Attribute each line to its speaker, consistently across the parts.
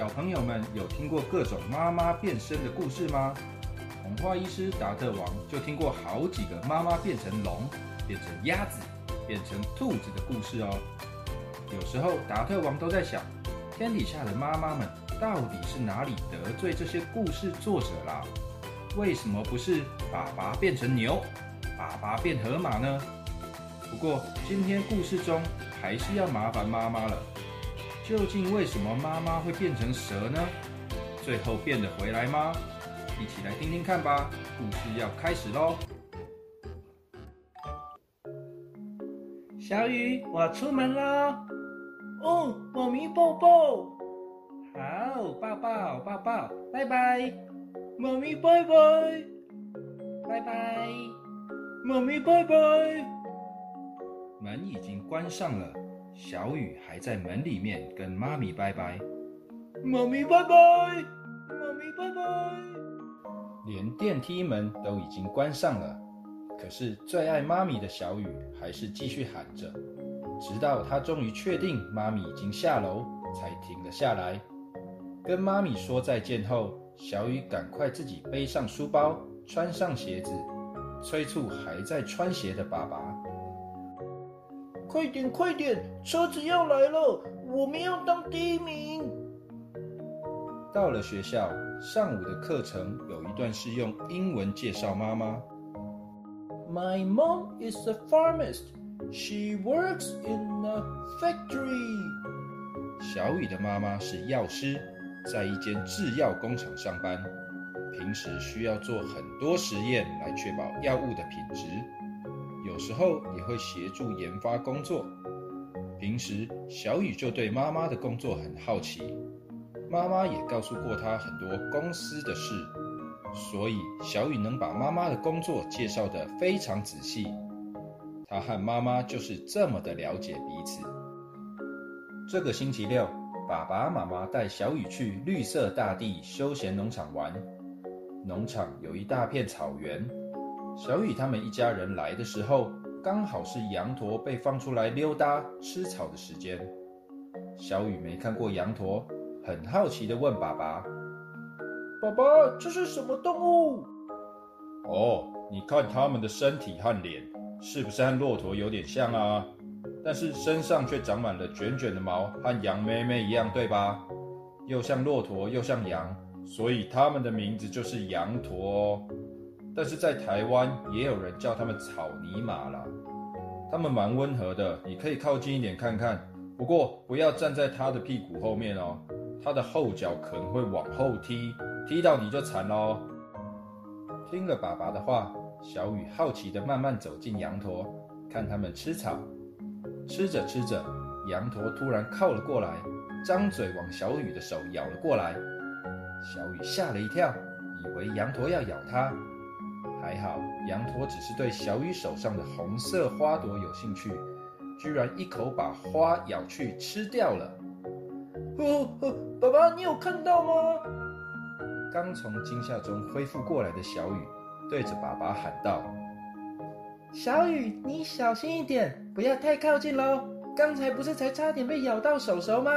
Speaker 1: 小朋友们有听过各种妈妈变身的故事吗？童话医师达特王就听过好几个妈妈变成龙、变成鸭子、变成兔子的故事哦。有时候达特王都在想，天底下的妈妈们到底是哪里得罪这些故事作者啦？为什么不是爸爸变成牛，爸爸变河马呢？不过今天故事中还是要麻烦妈妈了。究竟为什么妈妈会变成蛇呢？最后变得回来吗？一起来听听看吧。故事要开始喽！小雨，我出门了。
Speaker 2: 哦，妈咪抱抱。
Speaker 1: 好，抱抱抱抱，拜拜。
Speaker 2: 妈咪拜拜，
Speaker 1: 拜拜。
Speaker 2: 妈咪拜拜。
Speaker 1: 门已经关上了，小雨还在门里面跟妈咪拜拜。
Speaker 2: 妈咪拜拜，妈咪拜拜。
Speaker 1: 连电梯门都已经关上了，可是最爱妈咪的小雨还是继续喊着，直到他终于确定妈咪已经下楼，才停了下来。跟妈咪说再见后，小雨赶快自己背上书包，穿上鞋子，催促还在穿鞋的爸爸：“
Speaker 2: 快点，快点，车子要来了，我们要当第一名。”
Speaker 1: 到了学校，上午的课程有一段是用英文介绍妈妈。
Speaker 2: My mom is a pharmacist. She works in a factory.
Speaker 1: 小雨的妈妈是药师，在一间制药工厂上班，平时需要做很多实验来确保药物的品质，有时候也会协助研发工作。平时小雨就对妈妈的工作很好奇。妈妈也告诉过他很多公司的事，所以小雨能把妈妈的工作介绍得非常仔细。他和妈妈就是这么的了解彼此。这个星期六，爸爸妈妈带小雨去绿色大地休闲农场玩。农场有一大片草原，小雨他们一家人来的时候，刚好是羊驼被放出来溜达吃草的时间。小雨没看过羊驼。很好奇的问爸爸：“
Speaker 2: 爸爸，这是什么动物？”
Speaker 1: 哦，你看它们的身体和脸，是不是和骆驼有点像啊？但是身上却长满了卷卷的毛，和羊妹妹一样，对吧？又像骆驼，又像羊，所以它们的名字就是羊驼哦。但是在台湾，也有人叫它们草泥马啦。它们蛮温和的，你可以靠近一点看看，不过不要站在它的屁股后面哦。它的后脚可能会往后踢，踢到你就惨喽。听了爸爸的话，小雨好奇地慢慢走进羊驼，看它们吃草。吃着吃着，羊驼突然靠了过来，张嘴往小雨的手咬了过来。小雨吓了一跳，以为羊驼要咬它。还好，羊驼只是对小雨手上的红色花朵有兴趣，居然一口把花咬去吃掉了。
Speaker 2: 哦哦，爸爸，你有看到吗？
Speaker 1: 刚从惊吓中恢复过来的小雨对着爸爸喊道：“
Speaker 2: 小雨，你小心一点，不要太靠近喽！刚才不是才差点被咬到手手吗？”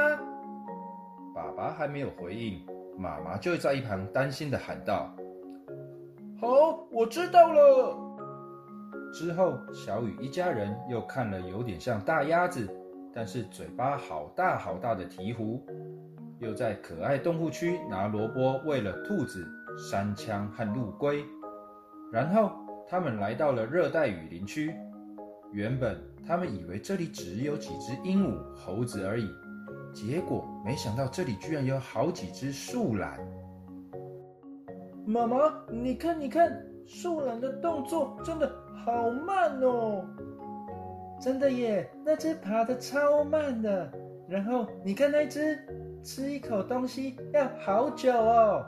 Speaker 1: 爸爸还没有回应，妈妈就在一旁担心的喊道：“
Speaker 2: 好，我知道了。”
Speaker 1: 之后，小雨一家人又看了有点像大鸭子。但是嘴巴好大好大的鹈鹕，又在可爱动物区拿萝卜喂了兔子、山羌和陆龟，然后他们来到了热带雨林区。原本他们以为这里只有几只鹦鹉、猴子而已，结果没想到这里居然有好几只树懒。
Speaker 2: 妈妈，你看，你看，树懒的动作真的好慢哦。真的耶，那只爬得超慢的。然后你看那只，吃一口东西要好久哦。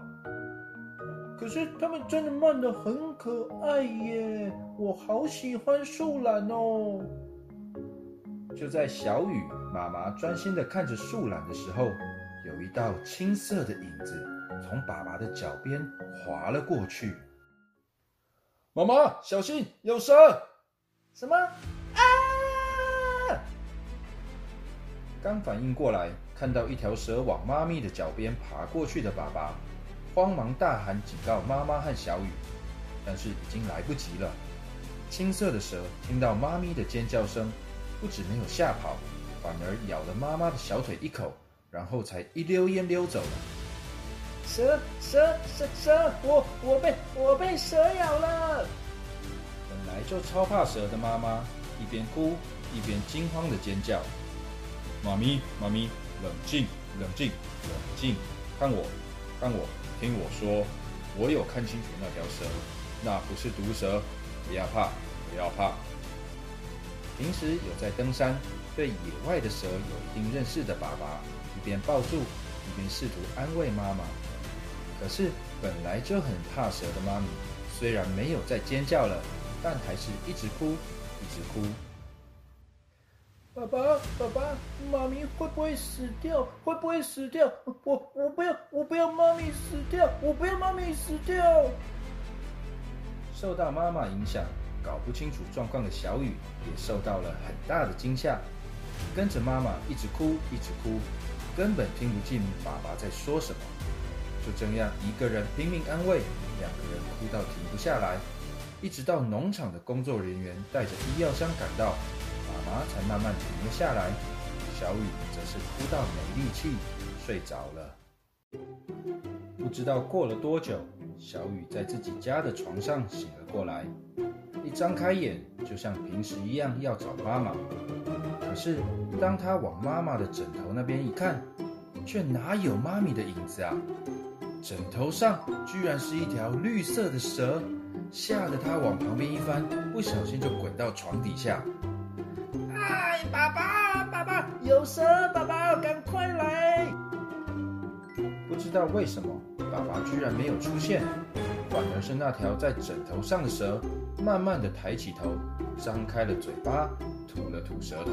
Speaker 2: 可是它们真的慢的很可爱耶，我好喜欢树懒哦。
Speaker 1: 就在小雨妈妈专心的看着树懒的时候，有一道青色的影子从爸爸的脚边滑了过去。妈妈，小心，有蛇！
Speaker 2: 什么？啊！
Speaker 1: 刚反应过来，看到一条蛇往妈咪的脚边爬过去的爸爸，慌忙大喊警告妈妈和小雨，但是已经来不及了。青色的蛇听到妈咪的尖叫声。不止没有吓跑，反而咬了妈妈的小腿一口，然后才一溜烟溜走了。
Speaker 2: 蛇蛇蛇蛇，我我被我被蛇咬了！
Speaker 1: 本来就超怕蛇的妈妈，一边哭一边惊慌的尖叫：“妈咪妈咪，冷静冷静冷静，看我看我，听我说，我有看清楚那条蛇，那不是毒蛇，不要怕不要怕。”平时有在登山，对野外的蛇有一定认识的爸爸，一边抱住，一边试图安慰妈妈。可是本来就很怕蛇的妈咪，虽然没有再尖叫了，但还是一直哭，一直哭。
Speaker 2: 爸爸，爸爸，妈咪会不会死掉？会不会死掉？我我不要，我不要妈咪死掉，我不要妈咪死掉。
Speaker 1: 受到妈妈影响。搞不清楚状况的小雨也受到了很大的惊吓，跟着妈妈一直哭，一直哭，根本听不进爸爸在说什么。就这样，一个人拼命安慰，两个人哭到停不下来，一直到农场的工作人员带着医药箱赶到，妈妈才慢慢停了下来。小雨则是哭到没力气，睡着了。不知道过了多久，小雨在自己家的床上醒了过来。一张开眼，就像平时一样要找妈妈。可是，当他往妈妈的枕头那边一看，却哪有妈咪的影子啊？枕头上居然是一条绿色的蛇，吓得他往旁边一翻，不小心就滚到床底下。
Speaker 2: 哎，爸爸，爸爸，有蛇！爸爸，赶快来！
Speaker 1: 不知道为什么，爸爸居然没有出现，反而是那条在枕头上的蛇。慢慢的抬起头，张开了嘴巴，吐了吐舌头。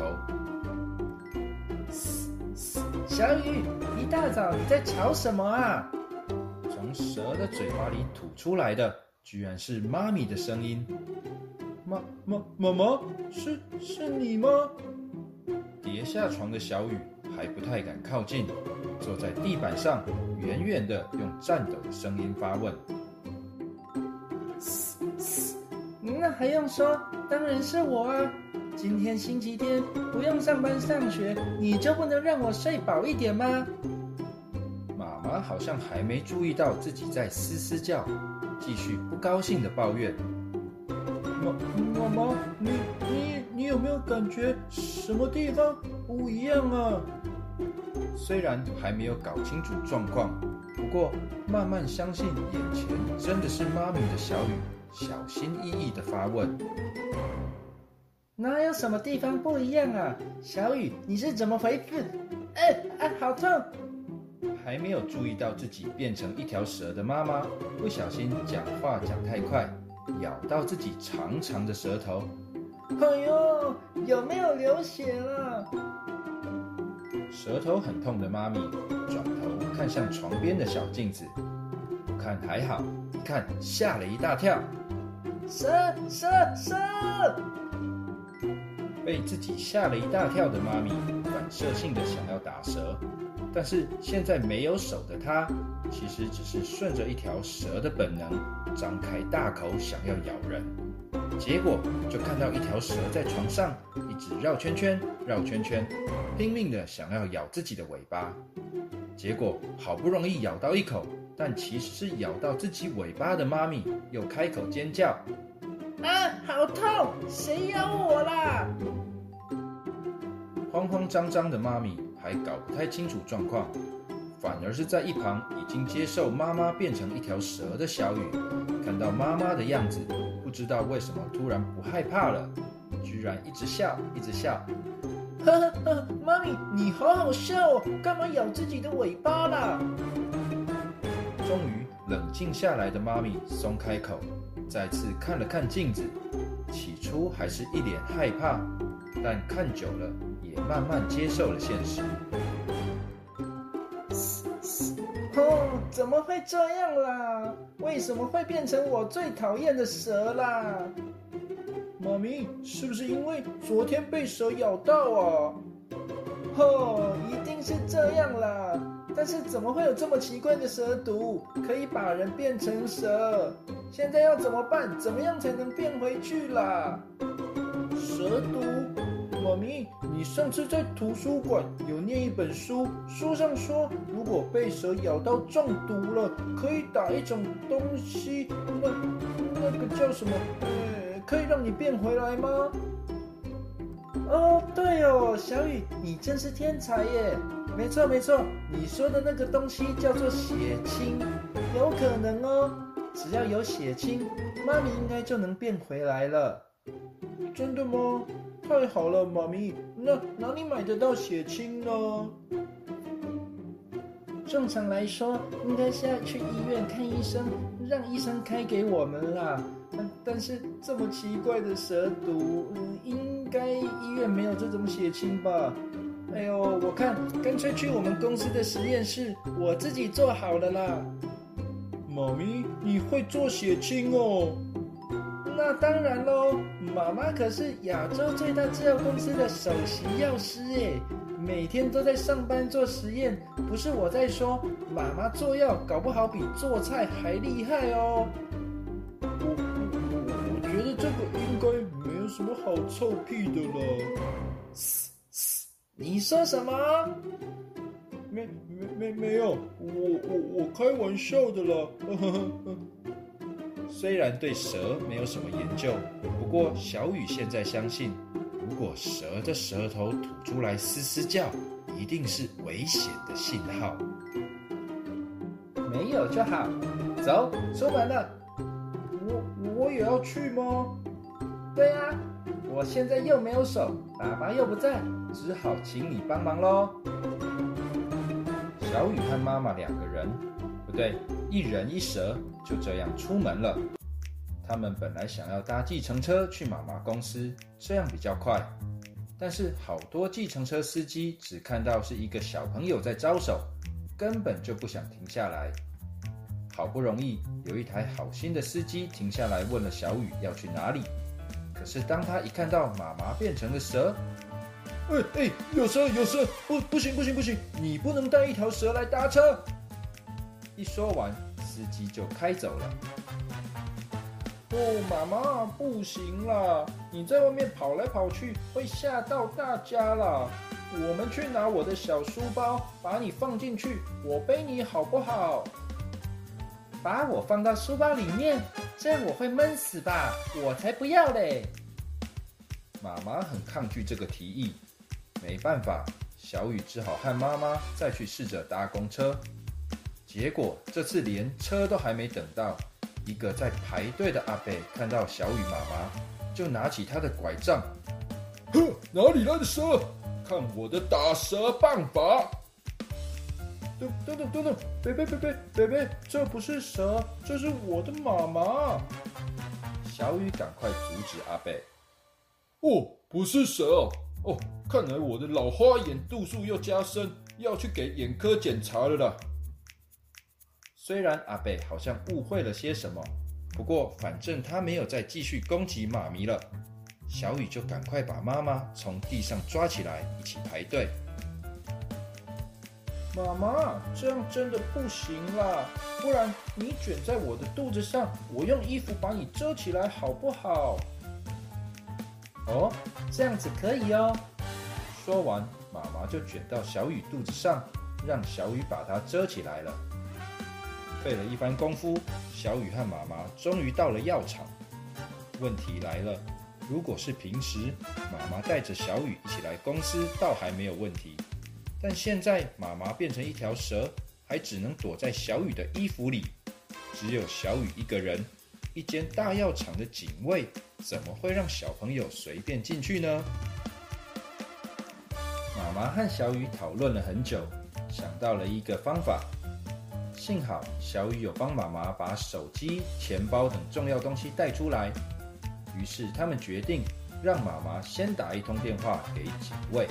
Speaker 2: 小雨，一大早你在吵什么啊？
Speaker 1: 蛇的嘴巴里吐出来的，居然是妈咪的声音。
Speaker 2: 妈妈妈妈，是是你吗？
Speaker 1: 跌下床的小雨还不太敢靠近，坐在地板上，远远的用颤抖的声音发问。
Speaker 2: 那还用说？当然是我啊！今天星期天，不用上班上学，你就不能让我睡饱一点吗？
Speaker 1: 妈妈好像还没注意到自己在嘶嘶叫，继续不高兴的抱怨。
Speaker 2: 妈妈妈，你你你有没有感觉什么地方不一样啊？
Speaker 1: 虽然还没有搞清楚状况，不过慢慢相信眼前真的是妈咪的小雨。小心翼翼的发问：“
Speaker 2: 哪有什么地方不一样啊？小雨，你是怎么回事？哎哎，好痛！”
Speaker 1: 还没有注意到自己变成一条蛇的妈妈，不小心讲话讲太快，咬到自己长长的舌头。
Speaker 2: 哎呦，有没有流血了？
Speaker 1: 舌头很痛的妈咪转头看向床边的小镜子，看还好，一看吓了一大跳。
Speaker 2: 蛇蛇蛇！
Speaker 1: 被自己吓了一大跳的妈咪，反射性的想要打蛇，但是现在没有手的它，其实只是顺着一条蛇的本能，张开大口想要咬人，结果就看到一条蛇在床上一直绕圈圈绕圈圈，拼命的想要咬自己的尾巴，结果好不容易咬到一口。但其实是咬到自己尾巴的妈咪又开口尖叫：“
Speaker 2: 啊，好痛！谁咬我啦？”
Speaker 1: 慌慌张张的妈咪还搞不太清楚状况，反而是在一旁已经接受妈妈变成一条蛇的小雨，看到妈妈的样子，不知道为什么突然不害怕了，居然一直笑，一直笑。
Speaker 2: 呵呵呵，妈咪你好好笑哦，干嘛咬自己的尾巴啦？
Speaker 1: 终于，冷静下来的妈咪松开口，再次看了看镜子，起初还是一脸害怕，但看久了慢慢接受了现实。
Speaker 2: 哦，怎么会这样啦？为什么会变成我最讨厌的蛇啦？妈咪，是不是因为昨天被蛇咬到啊？哦，一定是这样啦。但是怎么会有这么奇怪的蛇毒，可以把人变成蛇？现在要怎么办？怎么样才能变回去啦？蛇毒，妈咪，你上次在图书馆有念一本书，书上说，如果被蛇咬到中毒了，可以打一种东西，那那个叫什么？呃，可以让你变回来吗？哦，对哦，小雨，你真是天才耶！没错没错，你说的那个东西叫做血清，有可能哦。只要有血清，妈咪应该就能变回来了。真的吗？太好了，妈咪。那哪里买得到血清呢？正常来说，应该是要去医院看医生，让医生开给我们啦。但是这么奇怪的蛇毒，应该医院没有这种血清吧？哎呦，我看干脆去我们公司的实验室，我自己做好了啦。妈咪，你会做血清哦？那当然喽，妈妈可是亚洲最大制药公司的首席药师耶，每天都在上班做实验。不是我在说，妈妈做药搞不好比做菜还厉害哦。我我我觉得这个应该没有什么好臭屁的了。你说什么？没没没没有，我我我开玩笑的了。
Speaker 1: 虽然对蛇没有什么研究，不过小雨现在相信，如果蛇的舌头吐出来嘶嘶叫，一定是危险的信号。
Speaker 2: 没有就好，走，出门了。我我也要去吗？对啊，我现在又没有手，爸爸又不在。只好请你帮忙喽。
Speaker 1: 小雨和妈妈两个人，不对，一人一蛇，就这样出门了。他们本来想要搭计程车去妈妈公司，这样比较快。但是好多计程车司机只看到是一个小朋友在招手，根本就不想停下来。好不容易有一台好心的司机停下来问了小雨要去哪里，可是当他一看到妈妈变成了蛇，
Speaker 2: 哎哎，有蛇有蛇！不不行不行不行，你不能带一条蛇来搭车。
Speaker 1: 一说完，司机就开走了。
Speaker 2: 哦，妈妈，不行啦！你在外面跑来跑去，会吓到大家啦。我们去拿我的小书包，把你放进去，我背你好不好？把我放到书包里面，这样我会闷死吧？我才不要嘞！
Speaker 1: 妈妈很抗拒这个提议。没办法，小雨只好和妈妈再去试着搭公车。结果这次连车都还没等到，一个在排队的阿伯看到小雨妈妈，就拿起他的拐杖，
Speaker 2: 哼，哪里来的蛇？看我的打蛇棒法！等等等等等，别别别别别别，这不是蛇，这是我的妈妈！
Speaker 1: 小雨赶快阻止阿贝。
Speaker 2: 哦，不是蛇哦。哦，看来我的老花眼度数又加深，要去给眼科检查了啦。
Speaker 1: 虽然阿贝好像误会了些什么，不过反正他没有再继续攻击妈咪了。小雨就赶快把妈妈从地上抓起来，一起排队。
Speaker 2: 妈妈，这样真的不行啦，不然你卷在我的肚子上，我用衣服把你遮起来，好不好？哦，这样子可以哦。
Speaker 1: 说完，妈妈就卷到小雨肚子上，让小雨把它遮起来了。费了一番功夫，小雨和妈妈终于到了药厂。问题来了，如果是平时，妈妈带着小雨一起来公司，倒还没有问题。但现在妈妈变成一条蛇，还只能躲在小雨的衣服里，只有小雨一个人。一间大药厂的警卫怎么会让小朋友随便进去呢？妈妈和小雨讨论了很久，想到了一个方法。幸好小雨有帮妈妈把手机、钱包等重要东西带出来，于是他们决定让妈妈先打一通电话给警卫。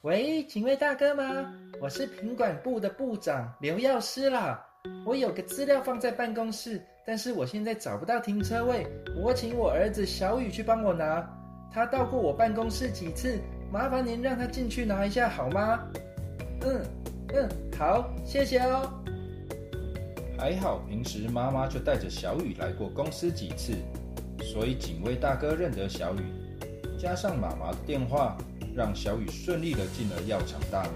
Speaker 2: 喂，警卫大哥吗？我是品管部的部长刘药师啦。我有个资料放在办公室，但是我现在找不到停车位，我请我儿子小雨去帮我拿。他到过我办公室几次，麻烦您让他进去拿一下好吗？嗯嗯，好，谢谢哦。
Speaker 1: 还好平时妈妈就带着小雨来过公司几次，所以警卫大哥认得小雨，加上妈妈的电话，让小雨顺利的进了药厂大门。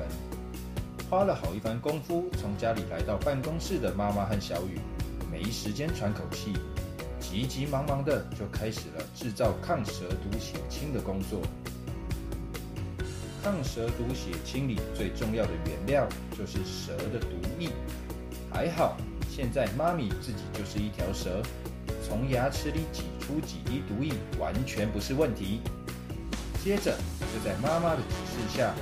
Speaker 1: 花了好一番功夫，从家里来到办公室的妈妈和小雨，没时间喘口气。急急忙忙的就开始了制造抗蛇毒血清的工作。抗蛇毒血清里最重要的原料就是蛇的毒液。还好，现在妈咪自己就是一条蛇，从牙齿里挤出几滴毒液完全不是问题。接着就在妈妈的指示下，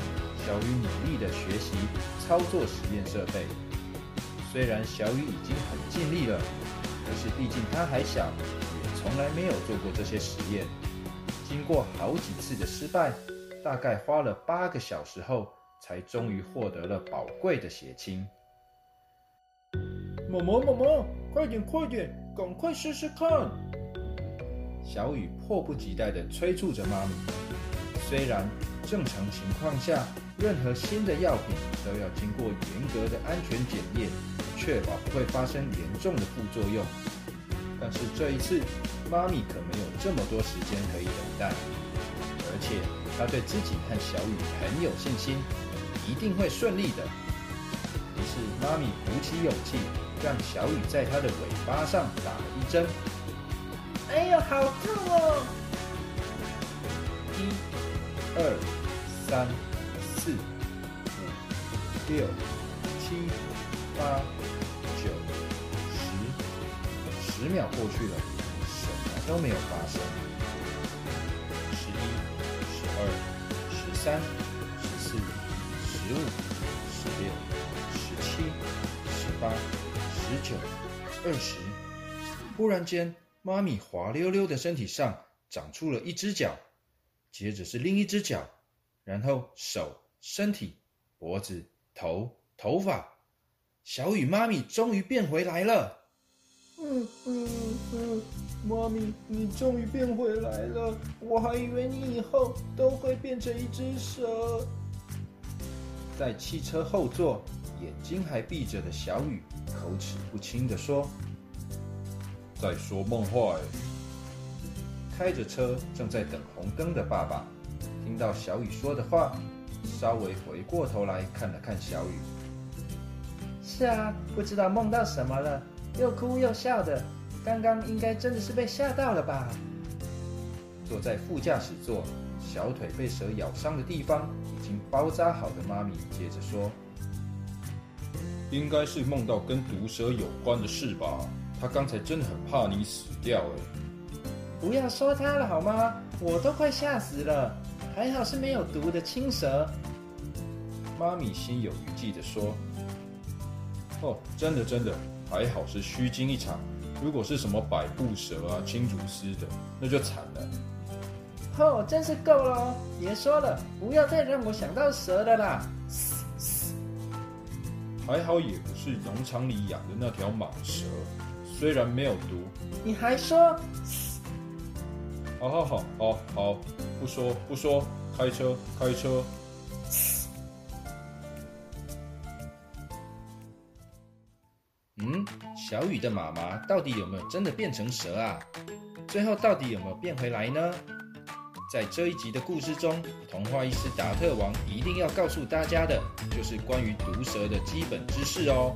Speaker 1: 小雨努力的学习操作实验设备。虽然小雨已经很尽力了。可是，毕竟他还小，也从来没有做过这些实验。经过好几次的失败，大概花了八个小时后，才终于获得了宝贵的血清。
Speaker 2: 妈妈，妈妈，快点，快点，赶快试试看！
Speaker 1: 小雨迫不及待地催促着妈咪。虽然正常情况下，任何新的药品都要经过严格的安全检验。确保不会发生严重的副作用，但是这一次，妈咪可没有这么多时间可以等待，而且她对自己和小雨很有信心，一定会顺利的。于是，妈咪鼓起勇气，让小雨在它的尾巴上打了一针。
Speaker 2: 哎呦，好痛哦！
Speaker 1: 一、二、三、四、五、六、七、八。九、十十秒过去了，什么都没有发生。三、十四、十五、十六、十七、十八、十九、二十。忽然间，妈咪滑溜溜的身体上长出了一只脚，接着是另一只脚，然后手、身体、脖子、头、头发。小雨妈咪终于变回来了。
Speaker 2: 嗯嗯嗯，妈咪，你终于变回来了！我还以为你以后都会变成一只蛇。
Speaker 1: 在汽车后座，眼睛还闭着的小雨口齿不清的说：“在说梦话。”开着车正在等红灯的爸爸，听到小雨说的话，稍微回过头来看了看小雨。
Speaker 2: 是啊，不知道梦到什么了。又哭又笑的，刚刚应该真的是被吓到了吧？
Speaker 1: 坐在副驾驶座，小腿被蛇咬伤的地方已经包扎好的妈咪接着说：“应该是梦到跟毒蛇有关的事吧？他刚才真的很怕你死掉哎！
Speaker 2: 不要说他了好吗？我都快吓死了，还好是没有毒的青蛇。”
Speaker 1: 妈咪心有余悸地说：“哦，真的真的。”还好是虚惊一场，如果是什么百步蛇啊、青竹丝的，那就惨了。
Speaker 2: 哦，真是够了，别说了，不要再让我想到蛇了啦！
Speaker 1: 还好也不是农场里养的那条蟒蛇，虽然没有毒。
Speaker 2: 你还说？
Speaker 1: 好好好好好，不说不说，开车开车。嗯，小雨的妈妈到底有没有真的变成蛇啊？最后到底有没有变回来呢？在这一集的故事中，童话医师达特王一定要告诉大家的，就是关于毒蛇的基本知识哦。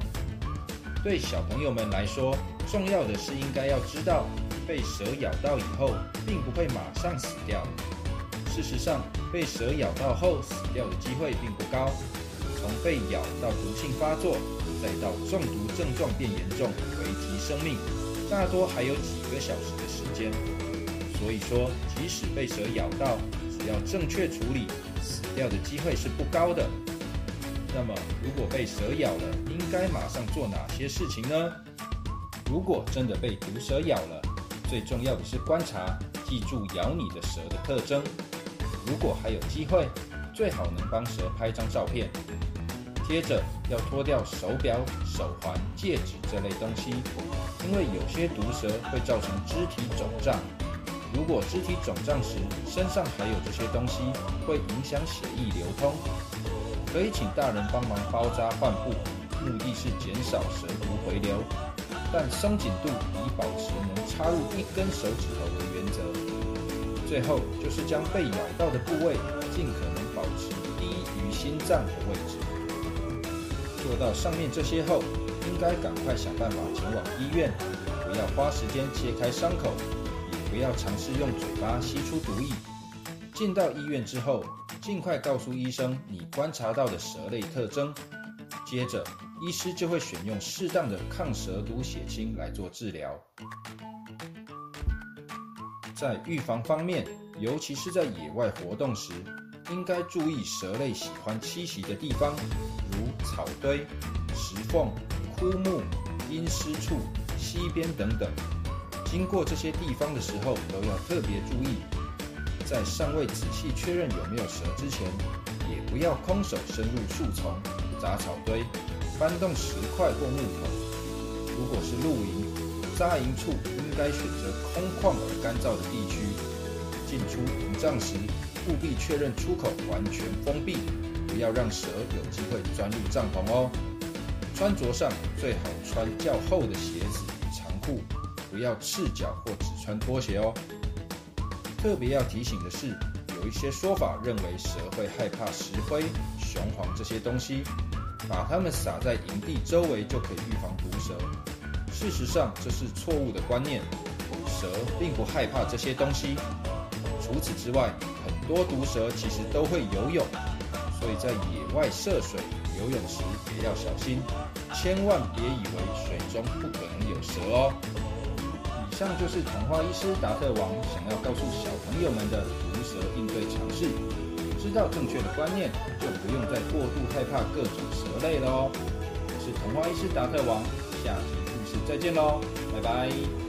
Speaker 1: 对小朋友们来说，重要的是应该要知道，被蛇咬到以后，并不会马上死掉。事实上，被蛇咬到后死掉的机会并不高。从被咬到毒性发作。再到中毒症状变严重，危及生命，大多还有几个小时的时间。所以说，即使被蛇咬到，只要正确处理，死掉的机会是不高的。那么，如果被蛇咬了，应该马上做哪些事情呢？如果真的被毒蛇咬了，最重要的是观察，记住咬你的蛇的特征。如果还有机会，最好能帮蛇拍张照片。接着要脱掉手表、手环、戒指这类东西，因为有些毒蛇会造成肢体肿胀。如果肢体肿胀时身上还有这些东西，会影响血液流通。可以请大人帮忙包扎换布，目的是减少蛇毒回流，但松紧度以保持能插入一根手指头为原则。最后就是将被咬到的部位尽可能保持低于心脏的位置。做到上面这些后，应该赶快想办法前往医院，不要花时间切开伤口，也不要尝试用嘴巴吸出毒液。进到医院之后。尽快告诉医生你观察到的蛇类特征，接着医师就会选用适当的抗蛇毒血清来做治疗。在预防方面，尤其是在野外活动时，应该注意蛇类喜欢栖息的地方，如草堆、石缝、枯木、阴湿处、溪边等等。经过这些地方的时候，都要特别注意。在尚未仔细确认有没有蛇之前，也不要空手深入树丛、杂草堆，搬动石块或木头。如果是露营，扎营处应该选择空旷而干燥的地区。进出营帐时，务必确认出口完全封闭，不要让蛇有机会钻入帐篷哦。穿着上最好穿较厚的鞋子与长裤，不要赤脚或只穿拖鞋哦。特别要提醒的是，有一些说法认为蛇会害怕石灰、雄黄这些东西，把它们撒在营地周围就可以预防毒蛇。事实上，这是错误的观念。蛇并不害怕这些东西。除此之外，很多毒蛇其实都会游泳，所以在野外涉水游泳时也要小心，千万别以为水中不可能有蛇哦。以上就是童话医师达特王想要告诉小朋友们的毒蛇应对常识。知道正确的观念，就不用再过度害怕各种蛇类了哦。我是童话医师达特王，下集故事再见喽，拜拜。